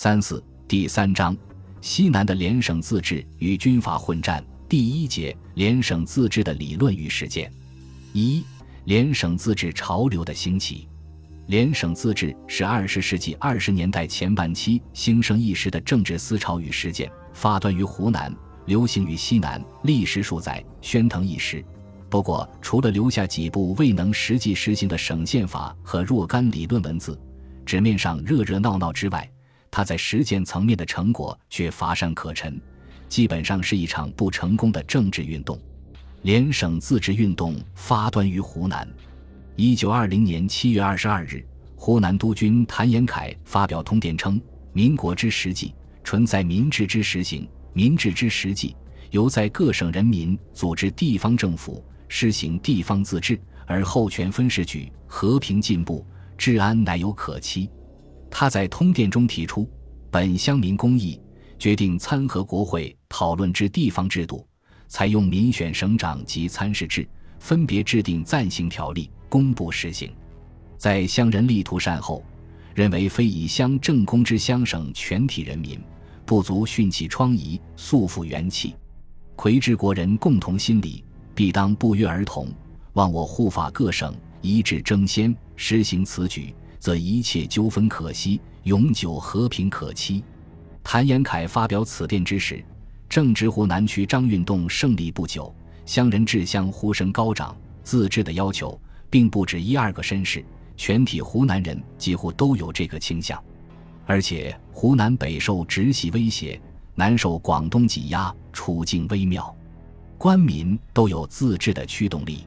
三四第三章，西南的联省自治与军阀混战。第一节，联省自治的理论与实践。一、联省自治潮流的兴起。联省自治是二十世纪二十年代前半期兴盛一时的政治思潮与实践，发端于湖南，流行于西南，历时数载，喧腾一时。不过，除了留下几部未能实际实行的省宪法和若干理论文字，纸面上热热闹闹之外，他在实践层面的成果却乏善可陈，基本上是一场不成功的政治运动。联省自治运动发端于湖南。一九二零年七月二十二日，湖南督军谭延闿发表通电称：“民国之实际，纯在民治之实行；民治之实际，由在各省人民组织地方政府，施行地方自治，而后权分时举，和平进步，治安乃有可期。”他在通电中提出，本乡民公议，决定参合国会讨论之地方制度，采用民选省长及参事制，分别制定暂行条例，公布实行。在乡人力图善后，认为非以乡正公之乡省全体人民，不足训其疮痍，肃复元气。魁之国人共同心理，必当不约而同，望我护法各省一致争先，实行此举。则一切纠纷可息，永久和平可期。谭延闿发表此电之时，正值湖南区张运动胜利不久，乡人治乡呼声高涨，自治的要求并不止一二个绅士，全体湖南人几乎都有这个倾向。而且湖南北受直系威胁，南受广东挤压，处境微妙，官民都有自治的驱动力。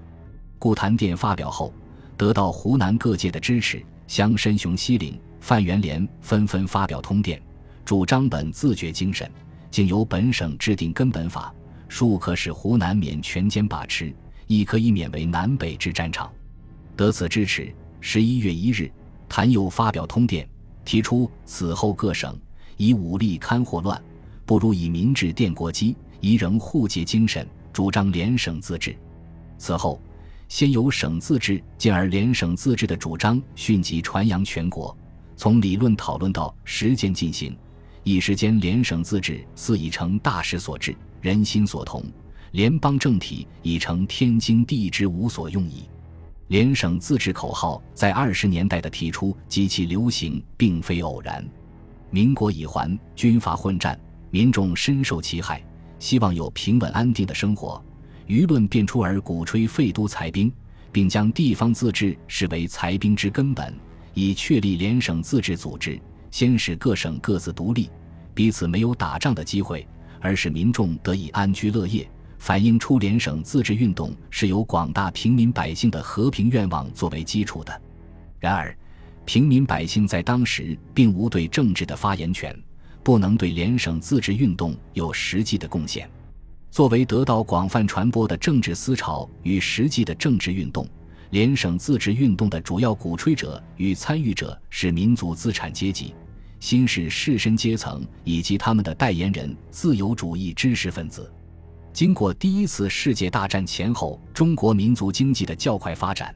故谭电发表后，得到湖南各界的支持。乡绅熊希龄、范元濂纷纷发表通电，主张本自觉精神，竟由本省制定根本法，庶可使湖南免全歼把持，亦可以免为南北之战场。得此支持，十一月一日，谭佑发表通电，提出此后各省以武力勘祸乱，不如以民治奠国基，宜仍互结精神，主张联省自治。此后。先由省自治，进而联省自治的主张迅即传扬全国。从理论讨论到实践进行，一时间联省自治似已成大势所致，人心所同，联邦政体已成天经地义之无所用矣。联省自治口号在二十年代的提出及其流行，并非偶然。民国已还，军阀混战，民众深受其害，希望有平稳安定的生活。舆论便出而鼓吹废都裁兵，并将地方自治视为裁兵之根本，以确立联省自治组织。先使各省各自独立，彼此没有打仗的机会，而使民众得以安居乐业，反映出联省自治运动是由广大平民百姓的和平愿望作为基础的。然而，平民百姓在当时并无对政治的发言权，不能对联省自治运动有实际的贡献。作为得到广泛传播的政治思潮与实际的政治运动，联省自治运动的主要鼓吹者与参与者是民族资产阶级、新式士绅阶层以及他们的代言人——自由主义知识分子。经过第一次世界大战前后中国民族经济的较快发展，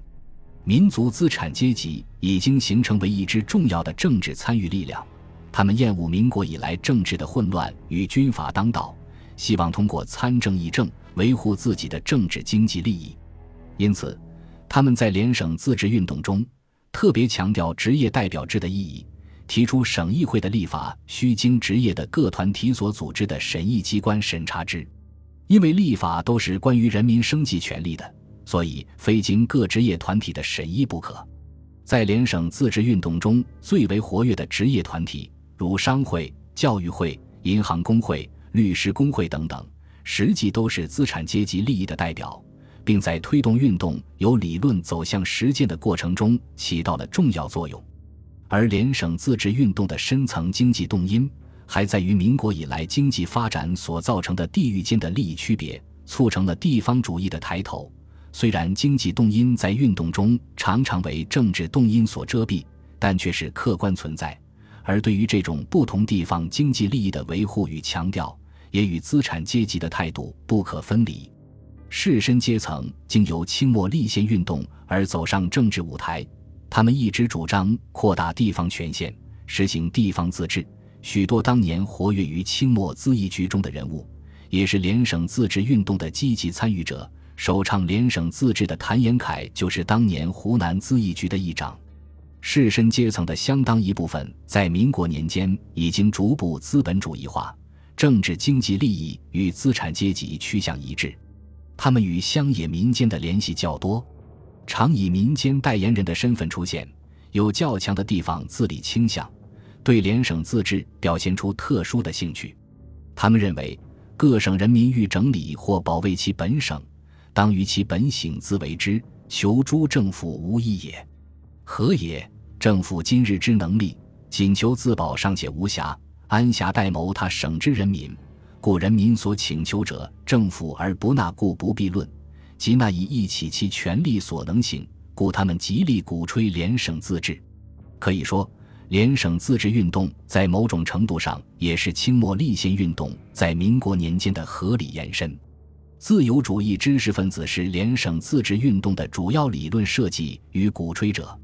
民族资产阶级已经形成为一支重要的政治参与力量。他们厌恶民国以来政治的混乱与军阀当道。希望通过参政议政维护自己的政治经济利益，因此，他们在联省自治运动中特别强调职业代表制的意义，提出省议会的立法需经职业的各团体所组织的审议机关审查之。因为立法都是关于人民生计权利的，所以非经各职业团体的审议不可。在联省自治运动中最为活跃的职业团体，如商会、教育会、银行工会。律师工会等等，实际都是资产阶级利益的代表，并在推动运动由理论走向实践的过程中起到了重要作用。而联省自治运动的深层经济动因，还在于民国以来经济发展所造成的地域间的利益区别，促成了地方主义的抬头。虽然经济动因在运动中常常为政治动因所遮蔽，但却是客观存在。而对于这种不同地方经济利益的维护与强调，也与资产阶级的态度不可分离。士绅阶层经由清末立宪运动而走上政治舞台，他们一直主张扩大地方权限，实行地方自治，许多当年活跃于清末咨议局中的人物，也是联省自治运动的积极参与者。首倡联省自治的谭延闿就是当年湖南咨议局的议长。士绅阶层的相当一部分在民国年间已经逐步资本主义化，政治经济利益与资产阶级趋向一致。他们与乡野民间的联系较多，常以民间代言人的身份出现，有较强的地方自理倾向，对联省自治表现出特殊的兴趣。他们认为，各省人民欲整理或保卫其本省，当于其本省自为之，求诸政府无益也。何也？政府今日之能力，仅求自保尚且无暇，安暇待谋他省之人民？故人民所请求者，政府而不纳，故不必论。即那以一起其权力所能行，故他们极力鼓吹联省自治。可以说，联省自治运动在某种程度上也是清末立宪运动在民国年间的合理延伸。自由主义知识分子是联省自治运动的主要理论设计与鼓吹者。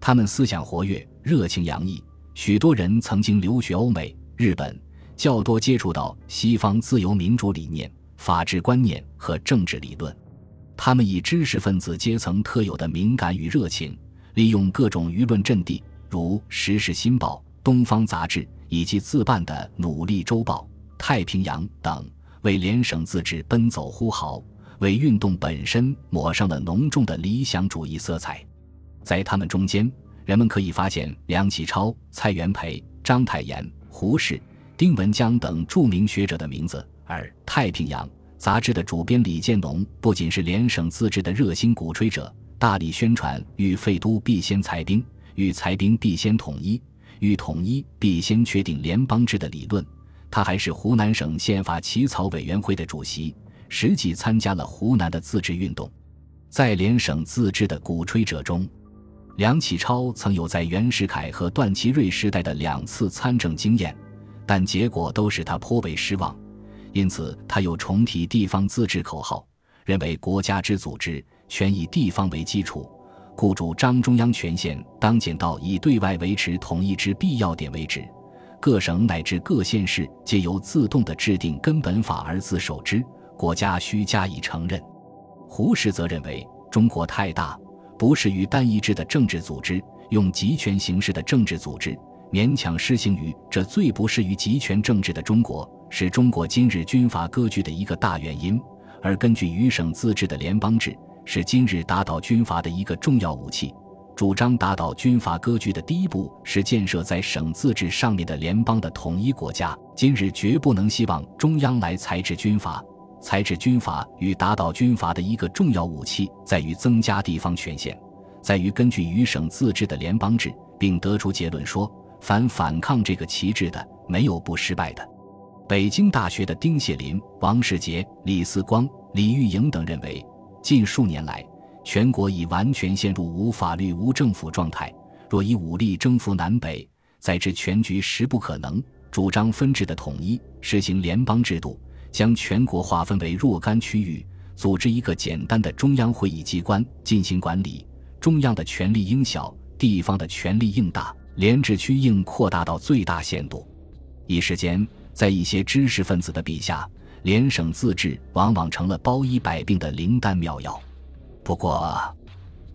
他们思想活跃，热情洋溢，许多人曾经留学欧美、日本，较多接触到西方自由民主理念、法治观念和政治理论。他们以知识分子阶层特有的敏感与热情，利用各种舆论阵地，如《时事新报》《东方杂志》以及自办的《努力周报》《太平洋》等，为联省自治奔走呼号，为运动本身抹上了浓重的理想主义色彩。在他们中间，人们可以发现梁启超、蔡元培、章太炎、胡适、丁文江等著名学者的名字。而《太平洋》杂志的主编李建农不仅是联省自治的热心鼓吹者，大力宣传“欲废都必先裁兵，欲裁兵必先统一，欲统一必先确定联邦制”的理论。他还是湖南省宪法起草委员会的主席，实际参加了湖南的自治运动。在联省自治的鼓吹者中，梁启超曾有在袁世凯和段祺瑞时代的两次参政经验，但结果都使他颇为失望。因此，他又重提地方自治口号，认为国家之组织全以地方为基础，故主张中央权限当减到以对外维持统一之必要点为止，各省乃至各县市皆由自动的制定根本法而自守之，国家需加以承认。胡适则认为中国太大。不适于单一制的政治组织，用集权形式的政治组织勉强施行于这最不适于集权政治的中国，是中国今日军阀割据的一个大原因。而根据余省自治的联邦制，是今日打倒军阀的一个重要武器。主张打倒军阀割据的第一步是建设在省自治上面的联邦的统一国家。今日绝不能希望中央来裁制军阀。裁制军阀与打倒军阀的一个重要武器，在于增加地方权限，在于根据余省自治的联邦制，并得出结论说，凡反抗这个旗帜的，没有不失败的。北京大学的丁谢林、王世杰、李四光、李玉莹等认为，近数年来，全国已完全陷入无法律、无政府状态。若以武力征服南北，再知全局实不可能。主张分治的统一，实行联邦制度。将全国划分为若干区域，组织一个简单的中央会议机关进行管理。中央的权力应小，地方的权力应大，联治区应扩大到最大限度。一时间，在一些知识分子的笔下，联省自治往往成了包医百病的灵丹妙药。不过，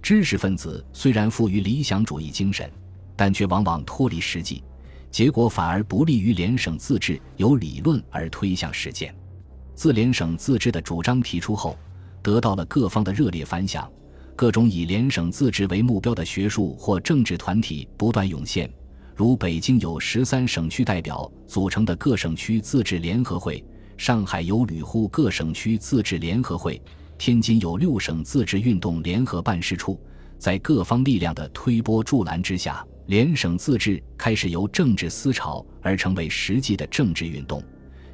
知识分子虽然富于理想主义精神，但却往往脱离实际，结果反而不利于联省自治由理论而推向实践。自联省自治的主张提出后，得到了各方的热烈反响。各种以联省自治为目标的学术或政治团体不断涌现，如北京有十三省区代表组成的各省区自治联合会，上海有旅沪各省区自治联合会，天津有六省自治运动联合办事处。在各方力量的推波助澜之下，联省自治开始由政治思潮而成为实际的政治运动。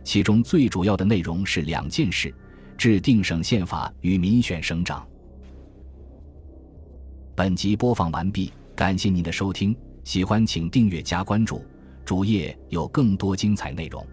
其中最主要的内容是两件事：制定省宪法与民选省长。本集播放完毕，感谢您的收听，喜欢请订阅加关注，主页有更多精彩内容。